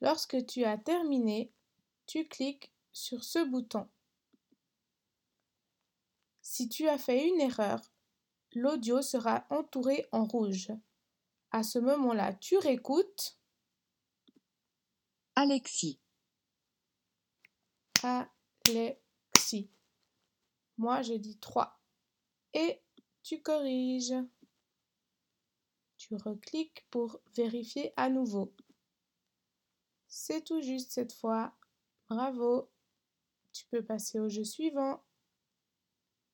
Lorsque tu as terminé, tu cliques sur ce bouton. Si tu as fait une erreur, l'audio sera entouré en rouge. À ce moment-là, tu réécoutes. Alexis, Alexis. Moi, je dis 3. Et tu corriges. Tu recliques pour vérifier à nouveau. C'est tout juste cette fois. Bravo. Tu peux passer au jeu suivant.